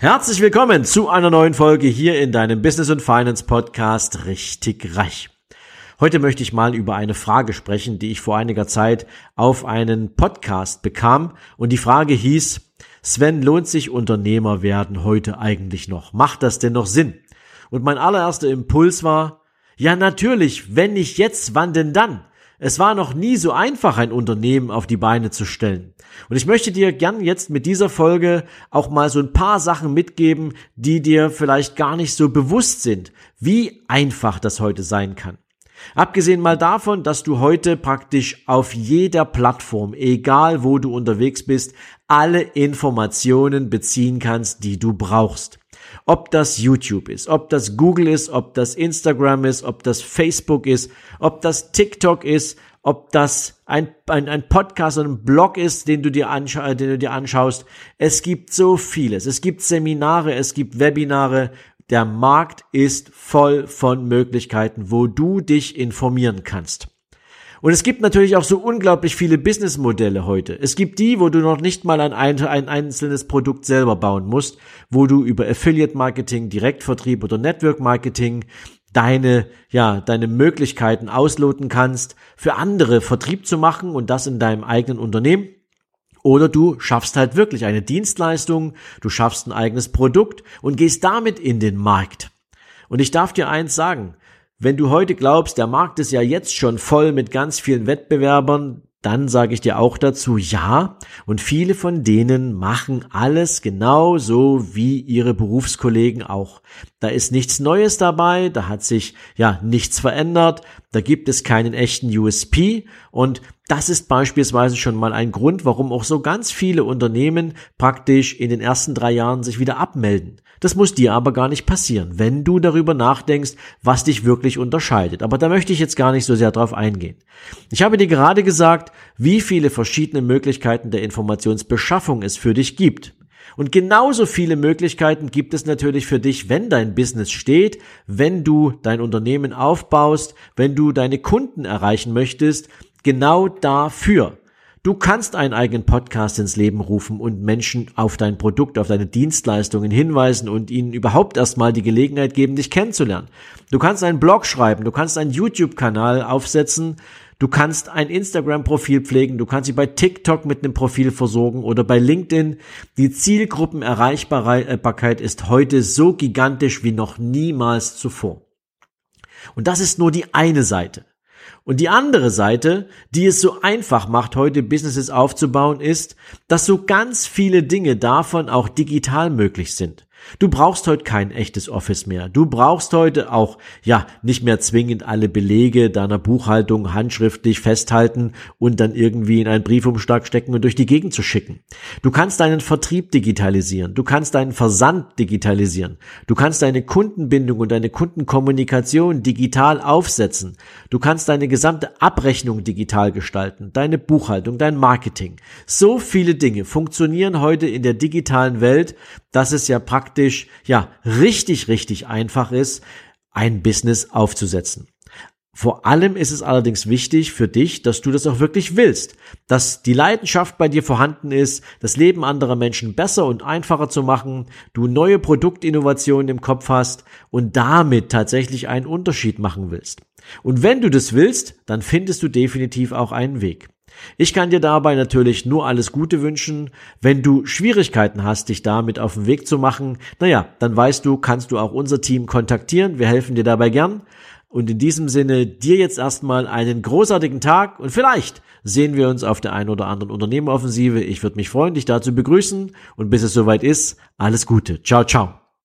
Herzlich willkommen zu einer neuen Folge hier in deinem Business und Finance Podcast Richtig Reich. Heute möchte ich mal über eine Frage sprechen, die ich vor einiger Zeit auf einen Podcast bekam und die Frage hieß, Sven, lohnt sich Unternehmer werden heute eigentlich noch? Macht das denn noch Sinn? Und mein allererster Impuls war, ja natürlich, wenn nicht jetzt, wann denn dann? Es war noch nie so einfach, ein Unternehmen auf die Beine zu stellen. Und ich möchte dir gern jetzt mit dieser Folge auch mal so ein paar Sachen mitgeben, die dir vielleicht gar nicht so bewusst sind, wie einfach das heute sein kann. Abgesehen mal davon, dass du heute praktisch auf jeder Plattform, egal wo du unterwegs bist, alle Informationen beziehen kannst, die du brauchst. Ob das YouTube ist, ob das Google ist, ob das Instagram ist, ob das Facebook ist, ob das TikTok ist, ob das ein, ein, ein Podcast oder ein Blog ist, den du, dir den du dir anschaust. Es gibt so vieles. Es gibt Seminare, es gibt Webinare. Der Markt ist voll von Möglichkeiten, wo du dich informieren kannst. Und es gibt natürlich auch so unglaublich viele Businessmodelle heute. Es gibt die, wo du noch nicht mal ein, ein einzelnes Produkt selber bauen musst, wo du über Affiliate Marketing, Direktvertrieb oder Network Marketing deine, ja, deine Möglichkeiten ausloten kannst, für andere Vertrieb zu machen und das in deinem eigenen Unternehmen. Oder du schaffst halt wirklich eine Dienstleistung, du schaffst ein eigenes Produkt und gehst damit in den Markt. Und ich darf dir eins sagen, wenn du heute glaubst, der Markt ist ja jetzt schon voll mit ganz vielen Wettbewerbern, dann sage ich dir auch dazu ja. Und viele von denen machen alles genau so wie ihre Berufskollegen auch. Da ist nichts Neues dabei, da hat sich ja nichts verändert, da gibt es keinen echten USP und das ist beispielsweise schon mal ein Grund, warum auch so ganz viele Unternehmen praktisch in den ersten drei Jahren sich wieder abmelden. Das muss dir aber gar nicht passieren, wenn du darüber nachdenkst, was dich wirklich unterscheidet. Aber da möchte ich jetzt gar nicht so sehr drauf eingehen. Ich habe dir gerade gesagt, wie viele verschiedene Möglichkeiten der Informationsbeschaffung es für dich gibt. Und genauso viele Möglichkeiten gibt es natürlich für dich, wenn dein Business steht, wenn du dein Unternehmen aufbaust, wenn du deine Kunden erreichen möchtest, genau dafür. Du kannst einen eigenen Podcast ins Leben rufen und Menschen auf dein Produkt, auf deine Dienstleistungen hinweisen und ihnen überhaupt erstmal die Gelegenheit geben, dich kennenzulernen. Du kannst einen Blog schreiben, du kannst einen YouTube-Kanal aufsetzen, du kannst ein Instagram-Profil pflegen, du kannst sie bei TikTok mit einem Profil versorgen oder bei LinkedIn. Die Zielgruppenerreichbarkeit ist heute so gigantisch wie noch niemals zuvor. Und das ist nur die eine Seite. Und die andere Seite, die es so einfach macht, heute Businesses aufzubauen, ist, dass so ganz viele Dinge davon auch digital möglich sind. Du brauchst heute kein echtes Office mehr. Du brauchst heute auch, ja, nicht mehr zwingend alle Belege deiner Buchhaltung handschriftlich festhalten und dann irgendwie in einen Briefumschlag stecken und durch die Gegend zu schicken. Du kannst deinen Vertrieb digitalisieren. Du kannst deinen Versand digitalisieren. Du kannst deine Kundenbindung und deine Kundenkommunikation digital aufsetzen. Du kannst deine gesamte Abrechnung digital gestalten, deine Buchhaltung, dein Marketing. So viele Dinge funktionieren heute in der digitalen Welt, dass es ja praktisch, ja, richtig, richtig einfach ist, ein Business aufzusetzen. Vor allem ist es allerdings wichtig für dich, dass du das auch wirklich willst, dass die Leidenschaft bei dir vorhanden ist, das Leben anderer Menschen besser und einfacher zu machen, du neue Produktinnovationen im Kopf hast und damit tatsächlich einen Unterschied machen willst. Und wenn du das willst, dann findest du definitiv auch einen Weg. Ich kann dir dabei natürlich nur alles Gute wünschen. Wenn du Schwierigkeiten hast, dich damit auf den Weg zu machen, naja, dann weißt du, kannst du auch unser Team kontaktieren. Wir helfen dir dabei gern. Und in diesem Sinne dir jetzt erstmal einen großartigen Tag und vielleicht sehen wir uns auf der einen oder anderen Unternehmeroffensive. Ich würde mich freuen, dich dazu begrüßen und bis es soweit ist, alles Gute. Ciao, ciao.